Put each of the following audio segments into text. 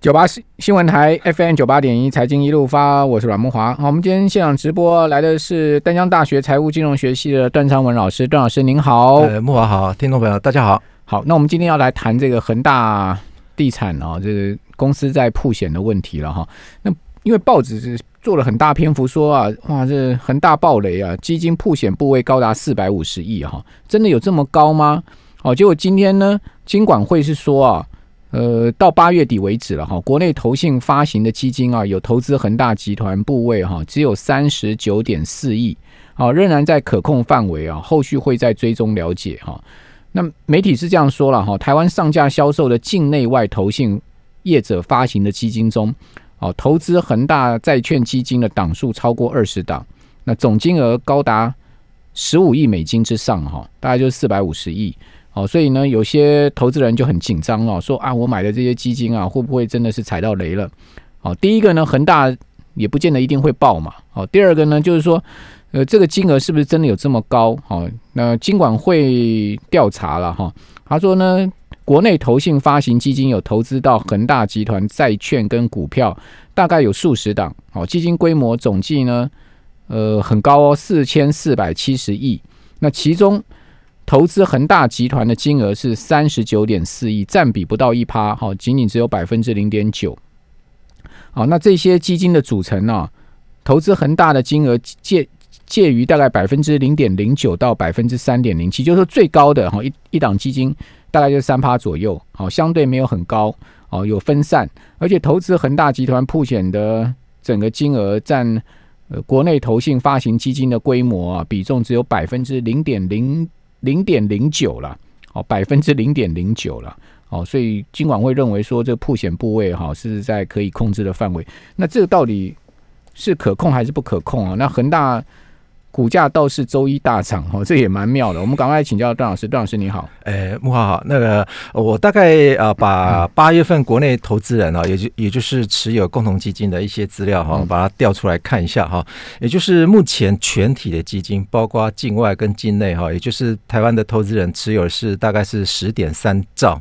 九八新新闻台 FM 九八点一财经一路发，我是阮木华。好，我们今天现场直播来的是丹江大学财务金融学系的段昌文老师，段老师您好。呃，木华好，听众朋友大家好。好，那我们今天要来谈这个恒大地产啊，这个公司在铺险的问题了哈。那因为报纸是做了很大篇幅说啊，哇，这恒大暴雷啊，基金铺险部位高达四百五十亿哈，真的有这么高吗？哦，结果今天呢，金管会是说啊。呃，到八月底为止了哈，国内投信发行的基金啊，有投资恒大集团部位哈，只有三十九点四亿，啊，仍然在可控范围啊，后续会再追踪了解哈。那媒体是这样说了哈，台湾上架销售的境内外投信业者发行的基金中，哦，投资恒大债券基金的档数超过二十档，那总金额高达十五亿美金之上哈，大概就是四百五十亿。哦，所以呢，有些投资人就很紧张了，说啊，我买的这些基金啊，会不会真的是踩到雷了？哦，第一个呢，恒大也不见得一定会爆嘛。哦，第二个呢，就是说，呃，这个金额是不是真的有这么高？哦，那金管会调查了哈，他说呢，国内投信发行基金有投资到恒大集团债券跟股票，大概有数十档。哦，基金规模总计呢，呃，很高哦，四千四百七十亿。那其中投资恒大集团的金额是三十九点四亿，占比不到一趴，好，仅仅只有百分之零点九。好，那这些基金的组成呢？投资恒大的金额介介于大概百分之零点零九到百分之三点零七，就是说最高的哈一一档基金大概就是三趴左右，好，相对没有很高，哦，有分散，而且投资恒大集团铺险的整个金额占呃国内投信发行基金的规模啊比重只有百分之零点零。零点零九了，哦，百分之零点零九了，哦，所以金管会认为说这个破险部位哈是在可以控制的范围，那这个到底是可控还是不可控啊？那恒大。股价倒是周一大涨哦，这也蛮妙的。我们赶快请教段老师，段老师你好。诶，木华好。那个我大概啊，把八月份国内投资人啊，也就也就是持有共同基金的一些资料哈，把它调出来看一下哈。也就是目前全体的基金，包括境外跟境内哈，也就是台湾的投资人持有是大概是十点三兆。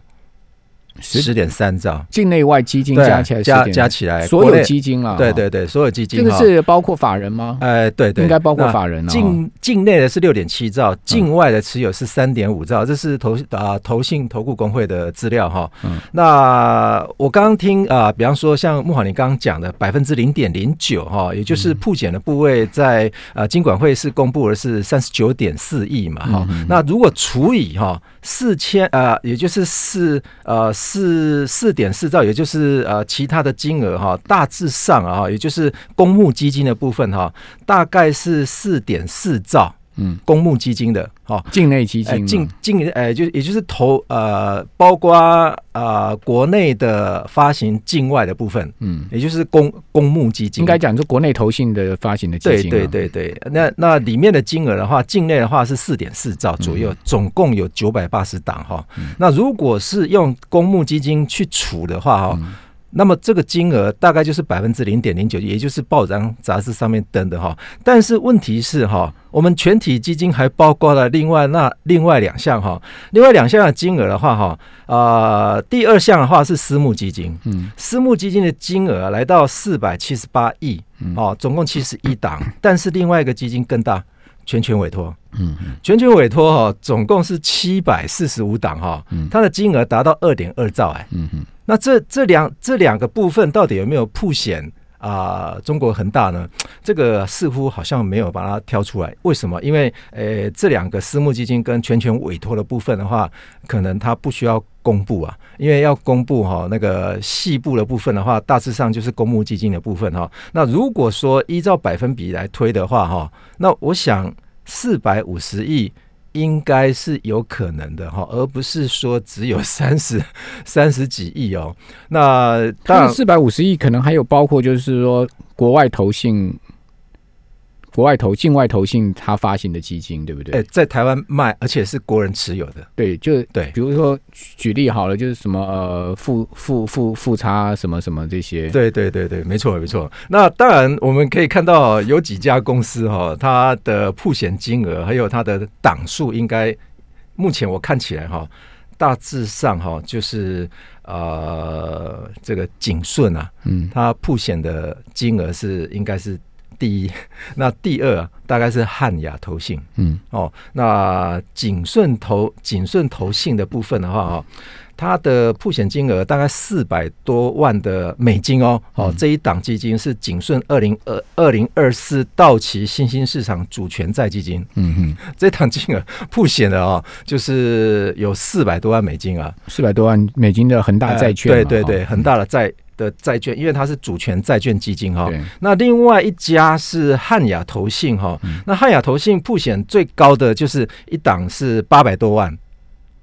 十点三兆，境内外基金加起来加加起来，所有基金啊，对对对，所有基金，这个是包括法人吗？哎，对对，应该包括法人。境境内的是六点七兆，境外的持有是三点五兆，这是投啊投信投顾工会的资料哈。那我刚刚听啊，比方说像木华你刚刚讲的百分之零点零九哈，也就是铺检的部位在啊金管会是公布的是三十九点四亿嘛哈。那如果除以哈四千呃，也就是四呃。四四点四兆，也就是呃其他的金额哈，大致上啊，也就是公募基金的部分哈，大概是四点四兆。嗯，公募基金的哈，境内基金，境境呃，就也就是投呃，包括呃国内的发行，境外的部分，嗯，也就是公公募基金，应该讲是国内投信的发行的基金，对对对对。那那里面的金额的话，境内的话是四点四兆左右，总共有九百八十档哈。那如果是用公募基金去储的话哈。那么这个金额大概就是百分之零点零九，也就是报章杂志上面登的哈。但是问题是哈，我们全体基金还包括了另外那另外两项哈，另外两项的金额的话哈，啊，第二项的话是私募基金，嗯，私募基金的金额来到四百七十八亿，哦，总共七十一档，但是另外一个基金更大，全权委托，嗯，全权委托哈，总共是七百四十五档哈，它的金额达到二点二兆哎，嗯哼。那这这两这两个部分到底有没有铺险啊？中国恒大呢？这个似乎好像没有把它挑出来。为什么？因为呃，这两个私募基金跟全权委托的部分的话，可能它不需要公布啊。因为要公布哈那个细部的部分的话，大致上就是公募基金的部分哈。那如果说依照百分比来推的话哈，那我想四百五十亿。应该是有可能的哈，而不是说只有三十 三十几亿哦。那当然，四百五十亿可能还有包括就是说国外投信。国外投、境外投信，他发行的基金，对不对？哎，在台湾卖，而且是国人持有的。对，就对。比如说，举例好了，就是什么呃，富富富富差什么什么这些。对对对对，没错没错。那当然，我们可以看到有几家公司哈，它的铺险金额还有它的档数，应该目前我看起来哈，大致上哈，就是呃，这个景顺啊，嗯它铺险的金额是应该是第一，那第二啊大概是汉雅投信。嗯。哦，那景顺投景顺投信的部分的话哦。它的铺险金额大概四百多万的美金哦，哦，这一档基金是景顺二零二二零二四到期新兴市场主权债基金，嗯嗯，这档金额铺险的哦，就是有四百多万美金啊，四百多万美金的恒大债券对对对，恒大的债的债券，因为它是主权债券基金哈、对。那另外一家是汉雅投信哈、那汉雅投信普险最高的就是一档是八百多万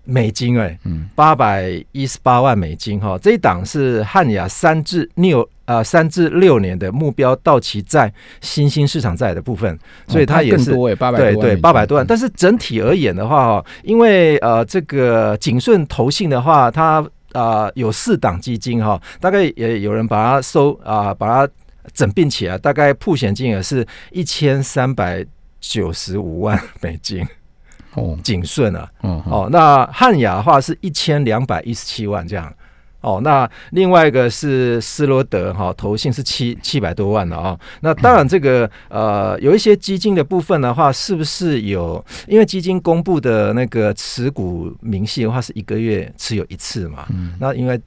美金哎、嗯。八百一十八万美金哈、这一档是汉雅三至六呃三至六年的目标到期债新兴市场债的部分，所以它也是更多哎，八百对对，八百多万。嗯。但是整体而言的话，哈，因为呃，这个景顺投信的话，它啊、呃有四档基金哈，大概也有人把它收啊、把它整并起来，大概铺险金额是一千三百九十五万美金。哦景顺啊，哦，那汉雅的话是一千两百一十七万这样。哦，那另外一个是斯罗德哈、投信是七七百多万的啊、那当然这个呃有一些基金的部分的话，是不是有？因为基金公布的那个持股明细的话是一个月持有一次嘛，嗯那因为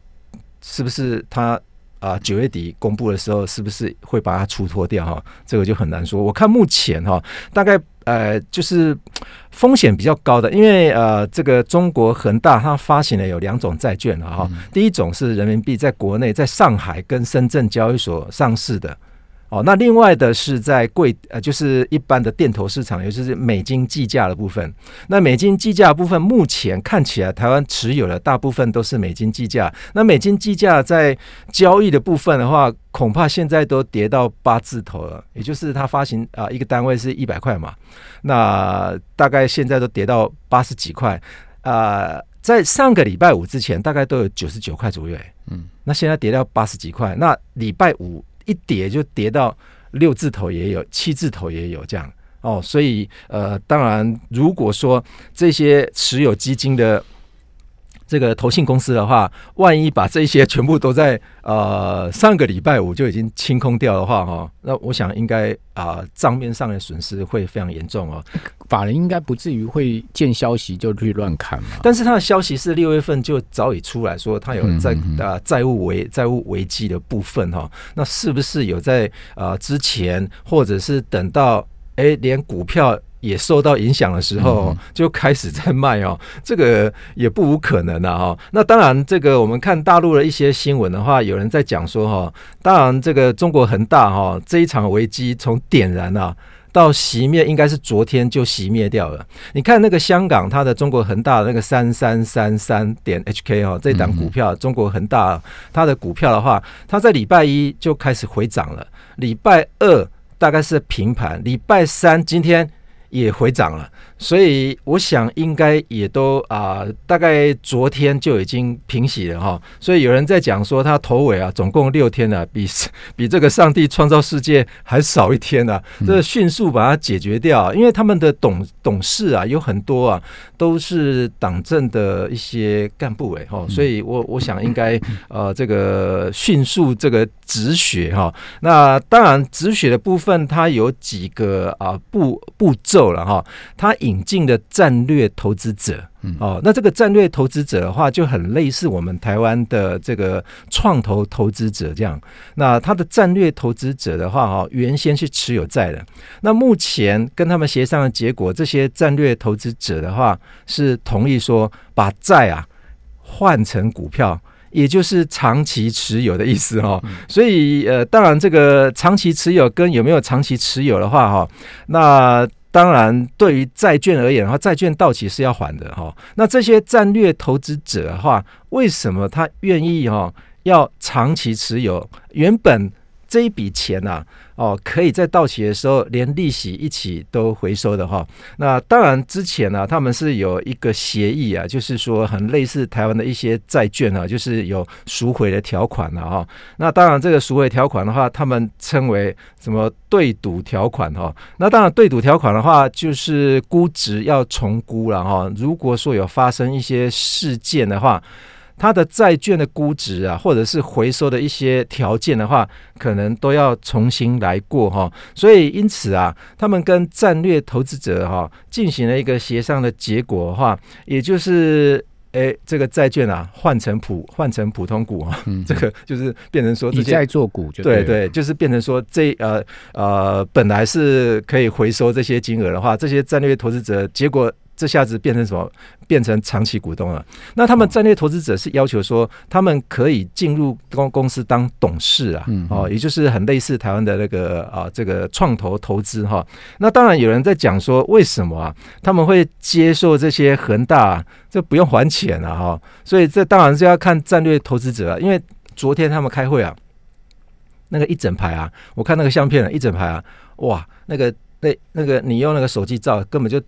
是不是它啊九、月底公布的时候，是不是会把它出脱掉哈？这个就很难说。我看目前哈，大概呃就是风险比较高的，因为呃这个中国恒大它发行了有两种债券了哈，第一种是人民币在国内在上海跟深圳交易所上市的。哦，那另外的是在贵呃，就是一般的电投市场，也就是美金计价的部分。那美金计价部分，目前看起来台湾持有的大部分都是美金计价。那美金计价在交易的部分的话，恐怕现在都跌到八字头了，也就是它发行啊、一个单位是一百块嘛，那大概现在都跌到八十几块。啊，在上个礼拜五之前，大概都有九十九块左右、欸，嗯，那现在跌到八十几块，那礼拜五一跌就跌到六字头也有，七字头也有这样。哦，所以呃，当然如果说这些持有基金的这个投信公司的话，万一把这些全部都在呃上个礼拜五就已经清空掉的话，哈，那我想应该啊账、面上的损失会非常严重哦。法人应该不至于会见消息就去乱砍嘛。但是他的消息是六月份就早已出来说，他有在嗯嗯嗯啊债务危债务危机的部分哈，那是不是有在啊之前，或者是等到哎连股票也受到影响的时候嗯，就开始在卖哦，这个也不无可能啊哈。那当然，这个我们看大陆的一些新闻的话，有人在讲说哈，当然这个中国恒大哈这一场危机从点燃啊。到熄灭应该是昨天就熄灭掉了。你看那个香港，它的中国恒大的那个三三三三点 HK 哦，这档股票，中国恒大它的股票的话，它在礼拜一就开始回涨了，礼拜二大概是平盘，礼拜三今天也回涨了，所以我想应该也都啊、大概昨天就已经平息了哈。所以有人在讲说，它头尾啊，总共六天呢、比 比这个上帝创造世界还少一天呢、这迅速把它解决掉，因为他们的董董事啊有很多啊都是党政的一些干部哎哈，所以我我想应该 呃这个迅速这个止血哈。那当然止血的部分它有几个啊步步骤了哈，他引进的战略投资者。哦，那这个战略投资者的话，就很类似我们台湾的这个创投投资者这样。那他的战略投资者的话，哈，原先是持有债的。那目前跟他们协商的结果，这些战略投资者的话是同意说把债啊换成股票。也就是长期持有的意思哈、所以呃，当然这个长期持有跟有没有长期持有的话哈，那当然对于债券而言的话，债券到期是要还的哈。那这些战略投资者的话，为什么他愿意哈要长期持有？原本这一笔钱呐、哦，可以在到期的时候连利息一起都回收的哈。那当然之前呢、他们是有一个协议啊，就是说很类似台湾的一些债券啊，就是有赎回的条款了、哈。那当然这个赎回条款的话，他们称为什么对赌条款哈。那当然对赌条款的话，就是估值要重估了哈。如果说有发生一些事件的话。它的债券的估值啊，或者是回收的一些条件的话，可能都要重新来过哈。所以因此啊，他们跟战略投资者哈进行了一个协商的结果的话，也就是哎，这个债券啊换成普换成普通股啊，这个就是变成说以债做股，就对对，就是变成说这呃呃本来是可以回收这些金额的话，这些战略投资者结果。这下子变成什么？变成长期股东了。那他们战略投资者是要求说，他们可以进入公公司当董事啊，哦，也就是很类似台湾的那个啊，这个创投投资哈。那当然有人在讲说，为什么啊？他们会接受这些恒大，这不用还钱啊哈。所以这当然是要看战略投资者，因为昨天他们开会啊，那个一整排啊，我看那个相片啊，一整排啊，哇，那个那那个你用那个手机照，根本就。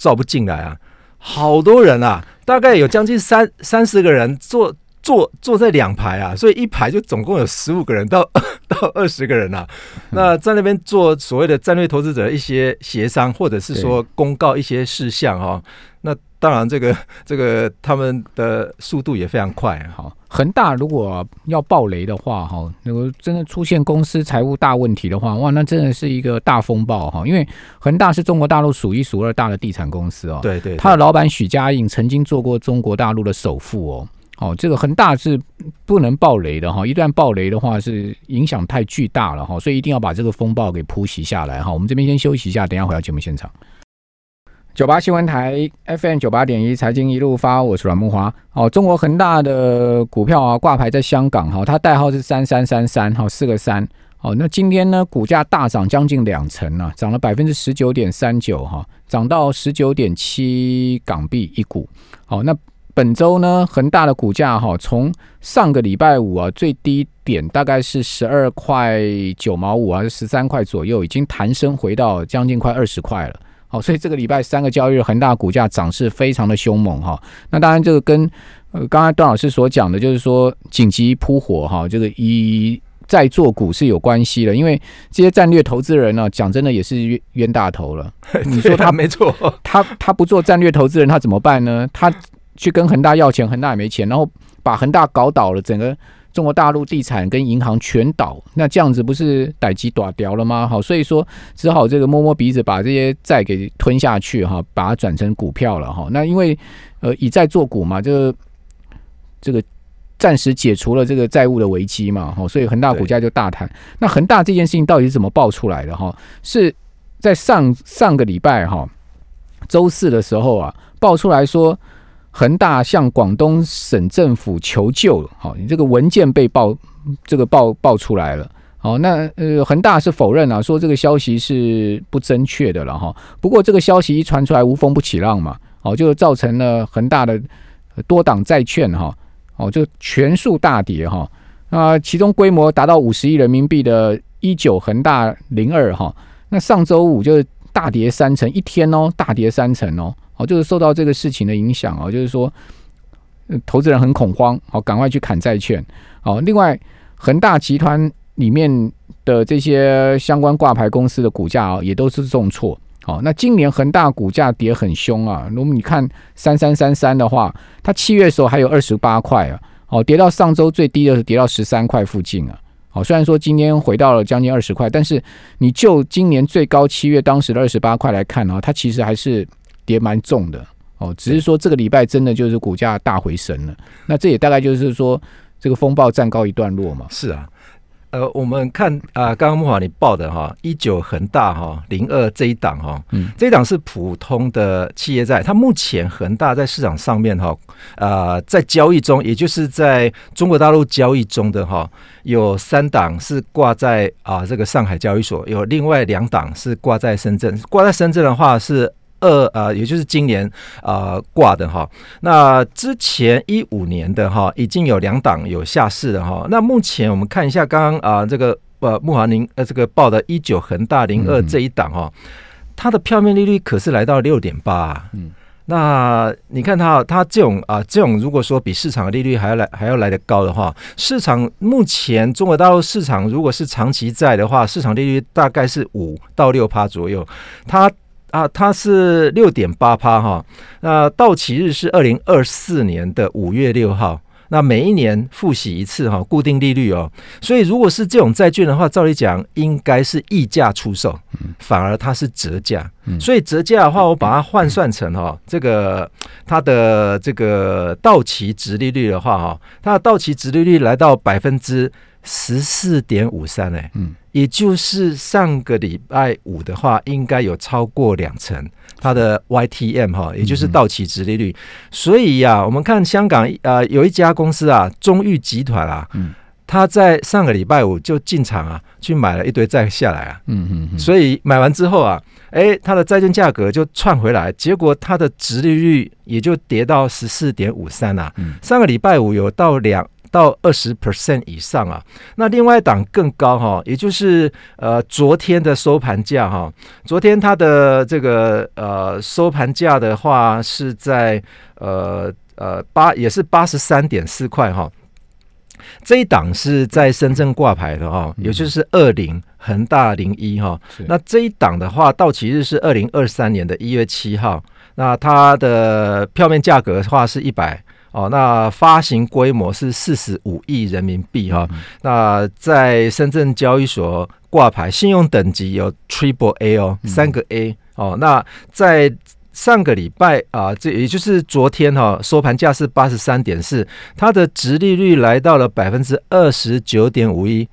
照不进来啊！好多人啊，大概有将近三三十个人坐坐坐在两排啊，所以一排就总共有十五个人到 到二十个人啊。那在那边做所谓的战略投资者一些协商，或者是说公告一些事项哈。那当然，这个 这个他们的速度也非常快。哈，恒大如果要暴雷的话，哈，如果真的出现公司财务大问题的话，哇，那真的是一个大风暴哈。因为恒大是中国大陆数一数二大的地产公司哦。对对。他的老板许家印曾经做过中国大陆的首富哦。哦，这个恒大是不能暴雷的哈，一旦暴雷的话是影响太巨大了哈，所以一定要把这个风暴给铺袭下来哈。我们这边先休息一下，等下回到节目现场。九八新闻台 FM 九八点一财经一路发，我是阮木华。哦，中国恒大的股票啊挂牌在香港哈，它代号是三三三三，哈四个三。哦，那今天呢股价大涨将近两成啊，涨了百分之十九点三九哈，涨到十九点七港币一股。好，那本周呢恒大的股价哈，从上个礼拜五啊最低点大概是十二块九毛五还是十三块左右，已经弹升回到将近快二十块了。好，所以这个礼拜三个交易日，恒大股价涨势非常的凶猛哈。那当然，这个跟呃刚才段老师所讲的，就是说紧急扑火哈，这个以在做股是有关系的。因为这些战略投资人呢，讲真的也是冤冤大头了。你说他没错，他他不做战略投资人，他怎么办呢？他去跟恒大要钱，恒大也没钱，然后把恒大搞倒了，整个。中国大陆地产跟银行全倒，那这样子不是逮鸡打掉了吗？好，所以说只好这个摸摸鼻子，把这些债给吞下去哈，把它转成股票了哈。那因为呃以债做股嘛，就这个暂时解除了这个债务的危机嘛，哈，所以恒大股价就大谈。那恒大这件事情到底是怎么爆出来的哈？是在上上个礼拜哈周四的时候啊，爆出来说。恒大向广东省政府求救了，好，你这个文件被爆，这个爆爆出来了，好，那呃，恒大是否认啊，说这个消息是不正确的了哈。不过这个消息一传出来，无风不起浪嘛，哦，就造成了恒大的多档债券哈，哦，就全数大跌哈。啊，其中规模达到五十亿人民币的一九恒大零二哈，那上周五就大跌三成，一天哦，大跌三成哦。哦，就是受到这个事情的影响哦，就是说，投资人很恐慌，好，赶快去砍债券。哦，另外，恒大集团里面的这些相关挂牌公司的股价啊，也都是重挫。好，那今年恒大股价跌很凶啊。如果你看三三三三的话，它七月的时候还有二十八块啊，哦，跌到上周最低的是跌到十三块附近啊。好，虽然说今天回到了将近二十块，但是你就今年最高七月当时的二十八块来看啊，它其实还是。跌蛮重的哦，只是说这个礼拜真的就是股价大回升了，那这也大概就是说这个风暴暂告一段落嘛。是啊，呃，我们看啊，刚刚木华你报的哈，一九恒大哈零二这一档哈，嗯，这一档是普通的企业债，它目前恒大在市场上面哈，呃，在交易中，也就是在中国大陆交易中的哈，有三档是挂在啊这个上海交易所，有另外两档是挂在深圳，挂在深圳的话是。二呃，也就是今年啊挂的哈，那之前一五年的哈，已经有两档有下市的哈。那目前我们看一下，刚刚啊这个呃木华宁呃这个报的一九恒大零二这一档哈，它的票面利率可是来到六点八。嗯，那你看它它这种啊这种，如果说比市场的利率还要来还要来得高的话，市场目前中国大陆市场如果是长期债的话，市场利率大概是五到六趴左右，它。啊，它是六点八趴哈，那到期日是二零二四年的五月六号，那每一年付息一次哈，固定利率哦。所以如果是这种债券的话，照理讲应该是溢价出售，反而它是折价。所以折价的话，我把它换算成哈，这个它的这个到期值利率的话哈，它的到期值利率来到百分之十四点五三哎，嗯，也就是上个礼拜五的话，应该有超过两成。它的 YTM 哈，也就是到期值利率，所以呀，我们看香港呃有一家公司啊，中裕集团啊，嗯，他在上个礼拜五就进场啊，去买了一堆债下来啊，嗯嗯，所以买完之后啊，哎，它的债券价格就窜回来，结果它的值利率也就跌到十四点五三啊，上个礼拜五有到两。到二十 percent 以上啊，那另外一档更高哈，也就是呃昨天的收盘价哈，昨天它的这个呃收盘价的话是在呃呃八也是八十三点四块哈，这一档是在深圳挂牌的哈，也就是二零恒大零一哈，那这一档的话到期日是二零二三年的一月七号，那它的票面价格的话是一百。哦，那发行规模是四十五亿人民币哈。那在深圳交易所挂牌，信用等级有 Triple A 哦，三个 A 哦。那在上个礼拜啊，这也就是昨天哈，收盘价是八十三点四，它的值利率来到了百分之二十九点五一。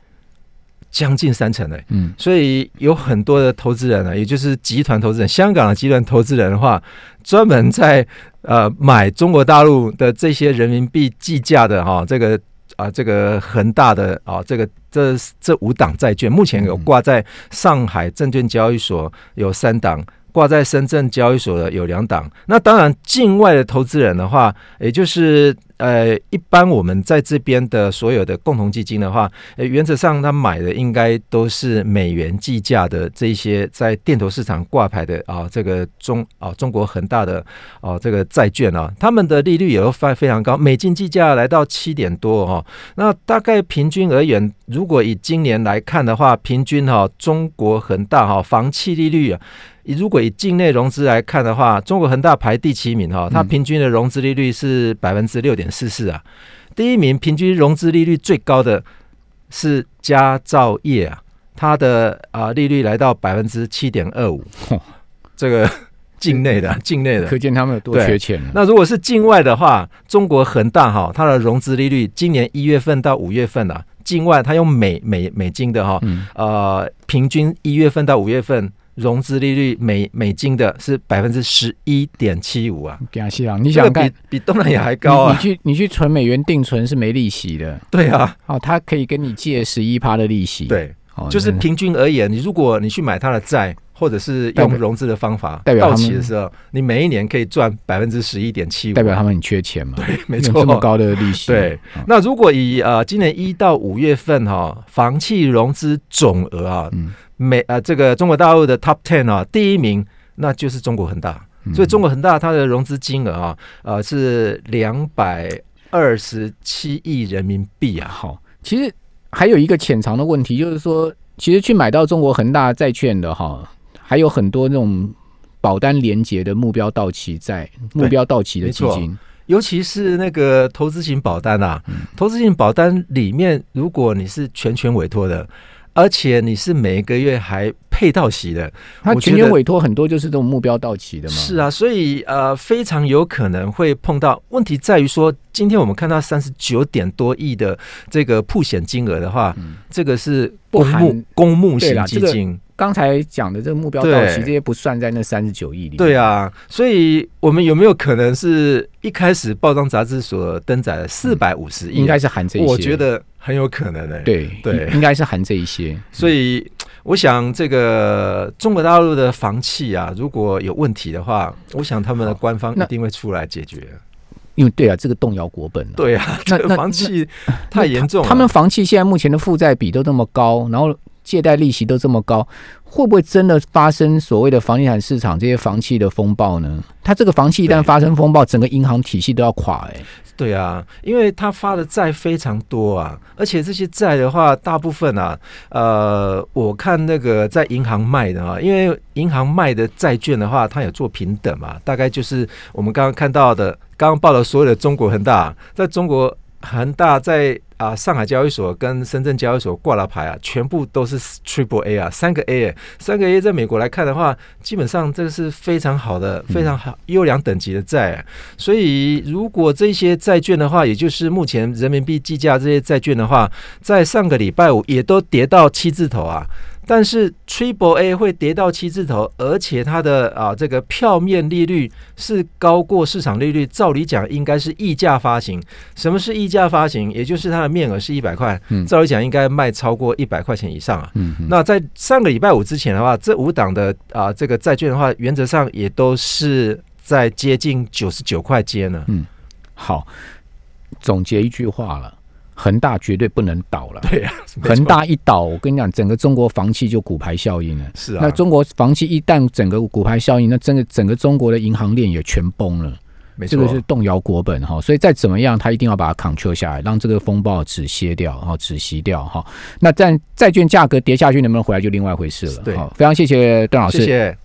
将近三成嘞，嗯，所以有很多的投资人呢，也就是集团投资人，香港的集团投资人的话，专门在呃买中国大陆的这些人民币计价的哈，这个啊这个恒大的啊这个这这五档债券，目前有挂在上海证券交易所有三档。挂在深圳交易所的有两档，那当然境外的投资人的话，也就是呃，一般我们在这边的所有的共同基金的话，呃，原则上他买的应该都是美元计价的这些在电投市场挂牌的啊，这个中啊中国恒大的啊这个债券啊，他们的利率也都非非常高，美金计价来到七点多哈，那大概平均而言，如果以今年来看的话，平均哈中国恒大哈房企利率啊。如果以境内融资来看的话，中国恒大排第七名哈，它平均的融资利率是百分之六点四四啊。第一名平均融资利率最高的是佳兆业啊，它的啊利率来到百分之七点二五。这个 境内的境内的，可见他们有多缺钱。那如果是境外的话，中国恒大哈，它的融资利率今年一月份到五月份啊，境外它用美美美金的哈，呃，平均一月份到五月份。融资利率美美金的是百分之十一点七五啊，你想看比东南亚还高啊？你去你去存美元定存是没利息的，对啊，哦，他可以跟你借十一趴的利息，对，就是平均而言，你如果你去买他的债，或者是用融资的方法，代表到期的时候，你每一年可以赚百分之十一点七五，代表他们很缺钱嘛？对，没错，这么高的利息。对，那如果以呃今年一到五月份哈，房企融资总额啊，嗯。美啊，这个中国大陆的 Top Ten 啊，第一名那就是中国恒大，所以中国恒大它的融资金额啊，呃是两百二十七亿人民币啊。好，其实还有一个潜藏的问题，就是说，其实去买到中国恒大债券的哈，还有很多那种保单连接的目标到期在目标到期的基金，尤其是那个投资型保单啊，投资型保单里面，如果你是全权委托的。而且你是每一个月还配到息的，他全年委托很多就是这种目标到期的嘛。是啊，所以呃非常有可能会碰到问题，在于说今天我们看到三十九点多亿的这个铺险金额的话，这个是公募公募型基金。刚才讲的这个目标到期，这些不算在那三十九亿里。对啊，所以我们有没有可能是一开始报章杂志所登载的四百五十亿？应该是含这一些。我觉得很有可能的。对对，应该是含这一些。所以我想，这个中国大陆的房企啊，如果有问题的话，我想他们的官方一定会出来解决。因为对啊，这个动摇国本。对啊，那那房企太严重。他们房企现在目前的负债比都那么高，然后。借贷利息都这么高，会不会真的发生所谓的房地产市场这些房企的风暴呢？它这个房企一旦发生风暴，整个银行体系都要垮哎。对啊，因为他发的债非常多啊，而且这些债的话，大部分啊，呃，我看那个在银行卖的啊，因为银行卖的债券的话，它有做平等嘛，大概就是我们刚刚看到的，刚刚报了所有的中国恒大，在中国。恒大在啊上海交易所跟深圳交易所挂了牌啊，全部都是 Triple A 啊，三个 A，三个 A 在美国来看的话，基本上这个是非常好的、非常好优良等级的债。所以，如果这些债券的话，也就是目前人民币计价这些债券的话，在上个礼拜五也都跌到七字头啊。但是 Triple A 会跌到七字头，而且它的啊这个票面利率是高过市场利率，照理讲应该是溢价发行。什么是溢价发行？也就是它的面额是一百块，照理讲应该卖超过一百块钱以上啊。嗯那在上个礼拜五之前的话，这五档的啊这个债券的话，原则上也都是在接近九十九块间呢。嗯，好，总结一句话了。恒大绝对不能倒了。对呀，恒大一倒，我跟你讲，整个中国房企就股牌效应了。是啊，那中国房企一旦整个股牌效应，那真的整个中国的银行链也全崩了。这个是动摇国本哈。所以再怎么样，他一定要把它 control 下来，让这个风暴止歇掉，然后止息掉哈。那在债券价格跌下去，能不能回来就另外一回事了。对，非常谢谢段老师。谢谢。